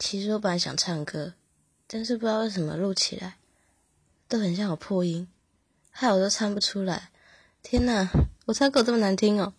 其实我本来想唱歌但是不知道为什么录起来都很像有破音害我都唱不出来。天呐我唱歌这么难听哦。